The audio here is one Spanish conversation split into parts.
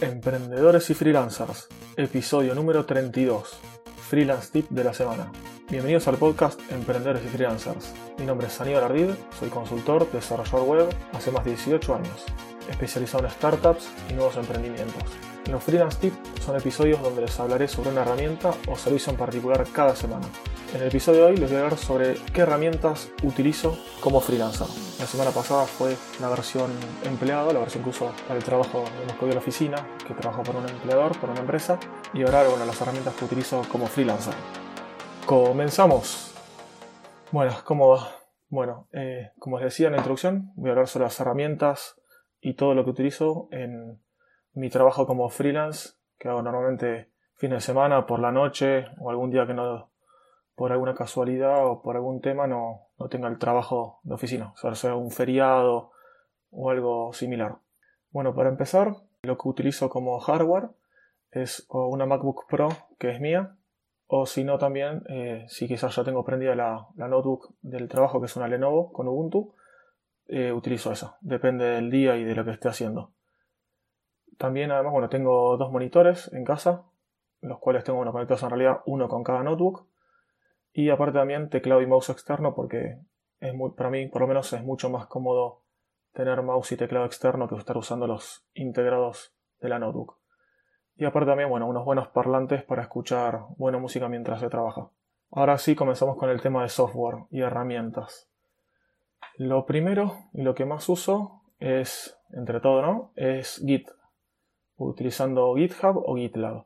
Emprendedores y freelancers, episodio número 32, freelance tip de la semana. Bienvenidos al podcast Emprendedores y freelancers. Mi nombre es Aníbal Ardid, soy consultor, desarrollador web hace más de 18 años, especializado en startups y nuevos emprendimientos. Los freelance tips son episodios donde les hablaré sobre una herramienta o servicio en particular cada semana. En el episodio de hoy les voy a hablar sobre qué herramientas utilizo como freelancer. La semana pasada fue la versión empleado, la versión que uso para el trabajo en la oficina, que trabajo para un empleador, para una empresa, y ahora bueno, las herramientas que utilizo como freelancer. Comenzamos. Bueno, ¿cómo va? Bueno, eh, como les decía en la introducción, voy a hablar sobre las herramientas y todo lo que utilizo en mi trabajo como freelance, que hago normalmente fin de semana, por la noche o algún día que no por alguna casualidad o por algún tema no, no tenga el trabajo de oficina, o sea, un feriado o algo similar. Bueno, para empezar, lo que utilizo como hardware es una MacBook Pro que es mía, o si no también, eh, si quizás ya tengo prendida la, notebook del trabajo que es una Lenovo con Ubuntu, eh, utilizo esa, depende del día y de lo que esté haciendo. También además, bueno, tengo dos monitores en casa, los cuales tengo bueno, conectados en realidad uno con cada notebook y aparte también teclado y mouse externo porque es muy, para mí por lo menos es mucho más cómodo tener mouse y teclado externo que estar usando los integrados de la notebook. Y aparte también, bueno, unos buenos parlantes para escuchar buena música mientras se trabaja. Ahora sí comenzamos con el tema de software y herramientas. Lo primero y lo que más uso es, entre todo, ¿no? Es Git, utilizando GitHub o GitLab.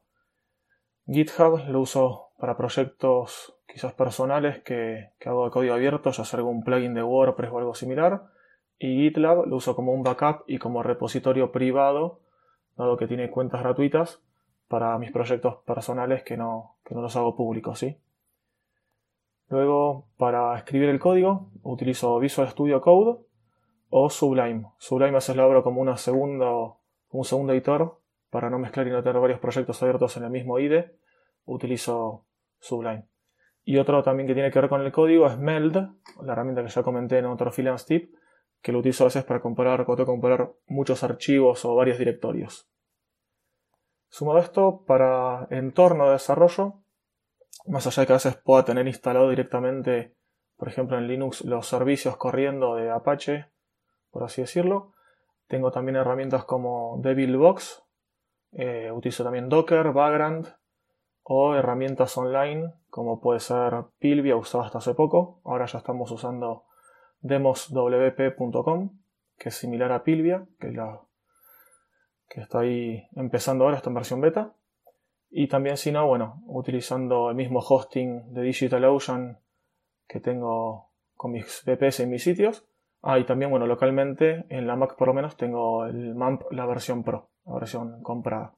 GitHub lo uso para proyectos quizás personales que, hago de código abierto, ya sea algún plugin de WordPress o algo similar. Y GitLab lo uso como un backup y como repositorio privado, dado que tiene cuentas gratuitas para mis proyectos personales que no, no los hago públicos, ¿sí? Luego, para escribir el código, utilizo Visual Studio Code o Sublime. Sublime es lo abro como, una como un segundo editor para no mezclar y no tener varios proyectos abiertos en el mismo IDE. Utilizo Sublime. Y otro también que tiene que ver con el código es Meld, la herramienta que ya comenté en otro freelance tip, que lo utilizo a veces para comparar, cuando comparar muchos archivos o varios directorios. Sumado esto, para entorno de desarrollo, más allá de que a veces pueda tener instalado directamente, por ejemplo en Linux, los servicios corriendo de Apache, por así decirlo, tengo también herramientas como Devilbox, eh, utilizo también Docker, Vagrant, o herramientas online como puede ser Pilvia usada hasta hace poco. Ahora ya estamos usando demoswp.com que es similar a Pilvia, que, la, que está ahí empezando ahora, está en versión beta. Y también si no, bueno, utilizando el mismo hosting de DigitalOcean que tengo con mis VPS en mis sitios. Ah, y también, bueno, localmente en la Mac por lo menos tengo el MAMP, la versión Pro, la versión comprada.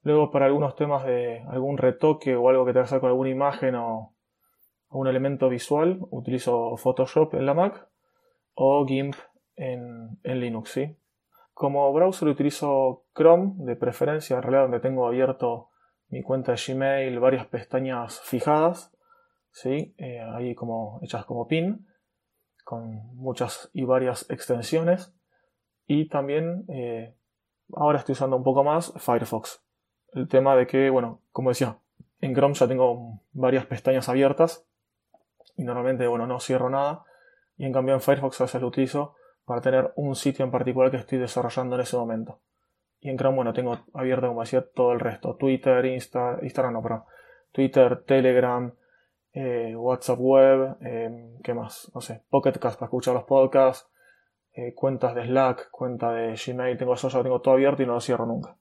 Luego para algunos temas de algún retoque o algo que que hacer con alguna imagen o un elemento visual, utilizo Photoshop en la Mac o GIMP en, Linux. ¿sí? Como browser utilizo Chrome de preferencia, en realidad donde tengo abierto mi cuenta de Gmail, varias pestañas fijadas, ¿sí? Eh, ahí como hechas como pin, con muchas y varias extensiones. Y también eh, ahora estoy usando un poco más Firefox el tema de que, bueno, como decía, en Chrome ya tengo varias pestañas abiertas y normalmente, bueno, no cierro nada. Y en cambio en Firefox a veces lo utilizo para tener un sitio en particular que estoy desarrollando en ese momento. Y en Chrome, bueno, tengo abierto, como decía, todo el resto. Twitter, Insta, Instagram, no, perdón. Twitter, Telegram, eh, WhatsApp Web, eh, ¿qué más? No sé, Pocket Cast para escuchar los podcasts, eh, cuentas de Slack, cuenta de Gmail, tengo eso, ya tengo todo abierto y no lo cierro nunca.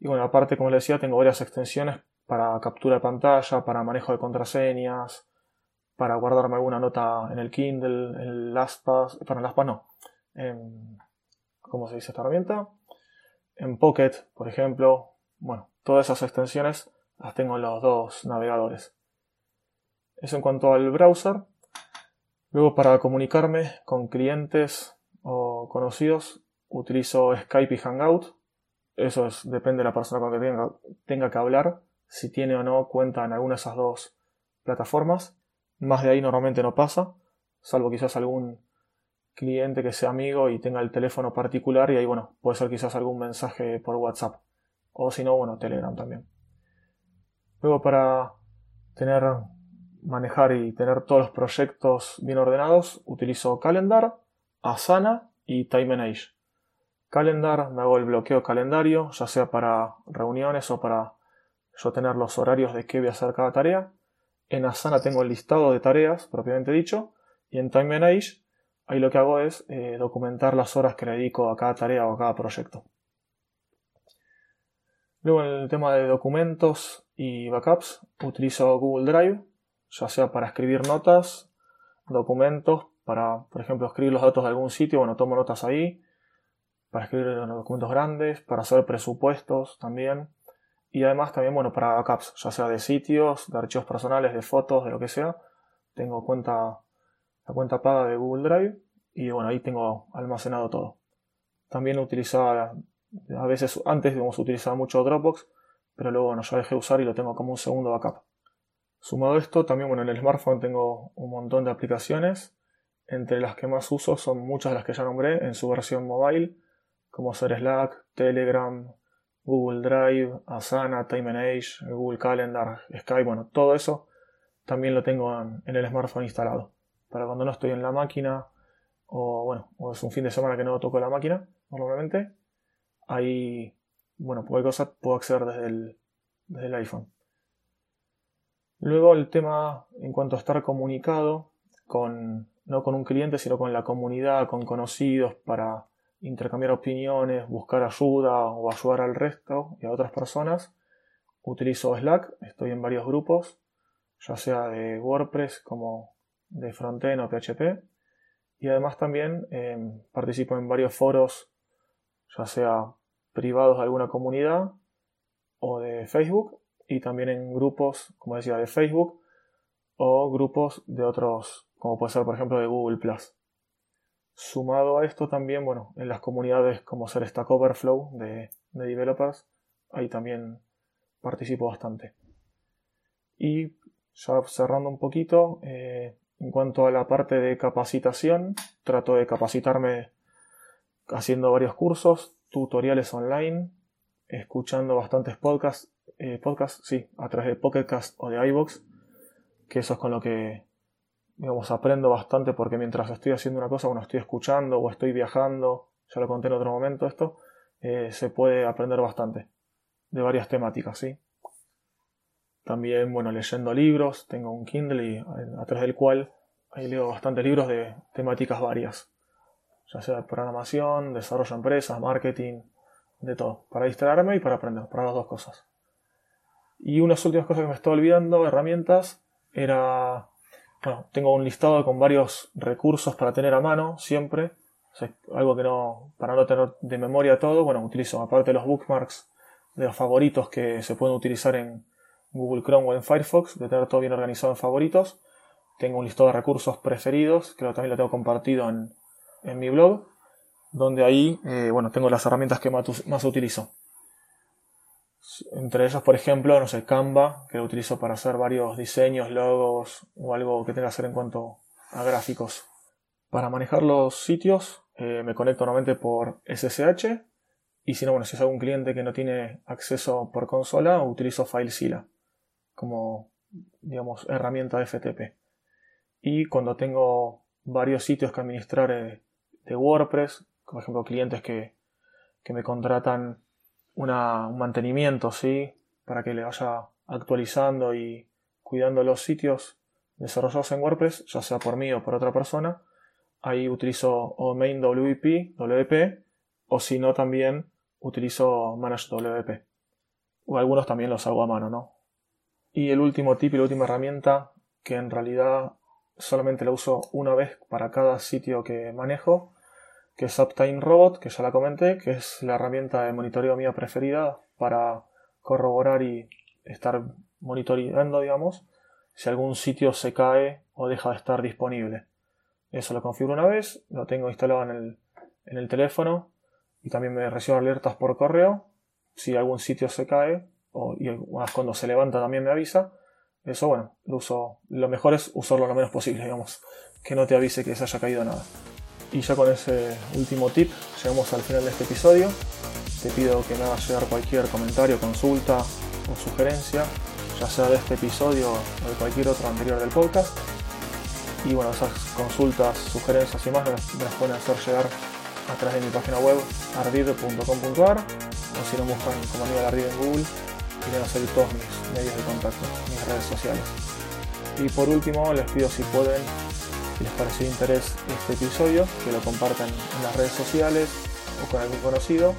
Y bueno, aparte, como les decía, tengo varias extensiones para captura de pantalla, para manejo de contraseñas, para guardarme alguna nota en el Kindle, en el LastPass, para el no, en, ¿cómo se dice esta herramienta? En Pocket, por ejemplo. Bueno, todas esas extensiones las tengo en los dos navegadores. Eso en cuanto al browser. Luego para comunicarme con clientes o conocidos utilizo Skype y Hangout eso es, depende de la persona con la que tenga, tenga que hablar, si tiene o no cuenta en alguna de esas dos plataformas. Más de ahí normalmente no pasa, salvo quizás algún cliente que sea amigo y tenga el teléfono particular y ahí, bueno, puede ser quizás algún mensaje por WhatsApp. O si no, bueno, Telegram también. Luego para tener, manejar y tener todos los proyectos bien ordenados, utilizo Calendar, Asana y Time Age. Calendar, me hago el bloqueo calendario, ya sea para reuniones o para yo tener los horarios de qué voy a hacer cada tarea. En Asana tengo el listado de tareas, propiamente dicho, y en Time Age ahí lo que hago es eh, documentar las horas que le dedico a cada tarea o a cada proyecto. Luego en el tema de documentos y backups utilizo Google Drive, ya sea para escribir notas, documentos, para, por ejemplo, escribir los datos de algún sitio, bueno, tomo notas ahí, para escribir documentos grandes, para hacer presupuestos también, y además también, bueno, para backups, ya sea de sitios, de archivos personales, de fotos, de lo que sea. Tengo cuenta, la cuenta paga de Google Drive y bueno, ahí tengo almacenado todo. También utilizaba, a veces antes digamos, utilizaba mucho Dropbox, pero luego bueno, ya dejé de usar y lo tengo como un segundo backup. Sumado a esto, también bueno, en el smartphone tengo un montón de aplicaciones, entre las que más uso son muchas de las que ya nombré en su versión mobile, como ser Slack, Telegram, Google Drive, Asana, Time Age, Google Calendar, Skype, bueno, todo eso también lo tengo en, el smartphone instalado. Para cuando no estoy en la máquina o bueno, o es un fin de semana que no toco la máquina, normalmente, ahí, bueno, puedo acceder desde el, desde el iPhone. Luego el tema en cuanto a estar comunicado con, no con un cliente, sino con la comunidad, con conocidos, para intercambiar opiniones, buscar ayuda o ayudar al resto y a otras personas. Utilizo Slack, estoy en varios grupos, ya sea de WordPress como de Frontend o PHP. Y además también em, participo en varios foros, ya sea privados de alguna comunidad o de Facebook, y también en grupos, como decía, de Facebook o grupos de otros, como puede ser por ejemplo de Google Plus. Sumado a esto también, bueno, en las comunidades como ser Stack Overflow de, developers, ahí también participo bastante. Y ya cerrando un poquito, eh, en cuanto a la parte de capacitación, trato de capacitarme haciendo varios cursos, tutoriales online, escuchando bastantes podcasts, eh, podcasts, sí, a través de Pocketcast o de iVoox, que eso es con lo que digamos, aprendo bastante porque mientras estoy haciendo una cosa, bueno, estoy escuchando o estoy viajando, ya lo conté en otro momento esto, eh, se puede aprender bastante de varias temáticas, ¿sí? También, bueno, leyendo libros, tengo un Kindle y a través del cual ahí leo bastantes libros de temáticas varias, ya sea programación, desarrollo de empresas, marketing, de todo, para distraerme y para aprender, para las dos cosas. Y unas últimas cosas que me estaba olvidando, herramientas, era bueno, tengo un listado con varios recursos para tener a mano siempre. algo que no, para no tener de memoria todo, bueno, utilizo aparte los bookmarks de los favoritos que se pueden utilizar en Google Chrome o en Firefox, de tener todo bien organizado en favoritos. Tengo un listado de recursos preferidos, que también lo tengo compartido en, mi blog, donde ahí, eh, bueno, tengo las herramientas que más utilizo. Entre ellos, por ejemplo, no sé, Canva, que lo utilizo para hacer varios diseños, logos o algo que tenga que hacer en cuanto a gráficos. Para manejar los sitios eh, me conecto normalmente por SSH y si no, bueno, si es algún cliente que no tiene acceso por consola, utilizo FileZilla como, digamos, herramienta de FTP. Y cuando tengo varios sitios que administrar eh, de WordPress, por ejemplo, clientes que, que me contratan un mantenimiento, ¿sí? Para que le vaya actualizando y cuidando los sitios desarrollados en WordPress, ya sea por mí o por otra persona. Ahí utilizo o main WP, WP, o si no también utilizo manage WP. O algunos también los hago a mano, ¿no? Y el último tip y la última herramienta, que en realidad solamente la uso una vez para cada sitio que manejo, que es Uptime Robot, que ya la comenté, que es la herramienta de monitoreo mía preferida para corroborar y estar monitoreando, digamos, si algún sitio se cae o deja de estar disponible. Eso lo configuro una vez, lo tengo instalado en el, teléfono y también me recibo alertas por correo si algún sitio se cae o y cuando se levanta también me avisa. Eso, bueno, lo uso. Lo mejor es usarlo lo menos posible, digamos, que no te avise que se haya caído nada. Y ya con ese último tip llegamos al final de este episodio. Te pido que me hagas llegar cualquier comentario, consulta o sugerencia, ya sea de este episodio o de cualquier otro anterior del podcast. Y bueno, esas consultas, sugerencias y más las pueden hacer llegar a través de mi página web ardid.com.ar o si no buscan como de Ardid en Google y van a salir todos mis medios de contacto, mis redes sociales. Y por último les pido si pueden, si les pareció de interés este episodio, que lo compartan en las redes sociales o con algún conocido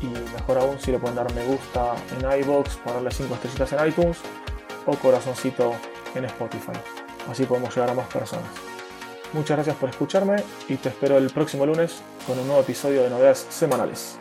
y mejor aún si le pueden dar me gusta en iBox darle 5 estrellitas en iTunes o corazoncito en Spotify. Así podemos llegar a más personas. Muchas gracias por escucharme y te espero el próximo lunes con un nuevo episodio de novedades semanales.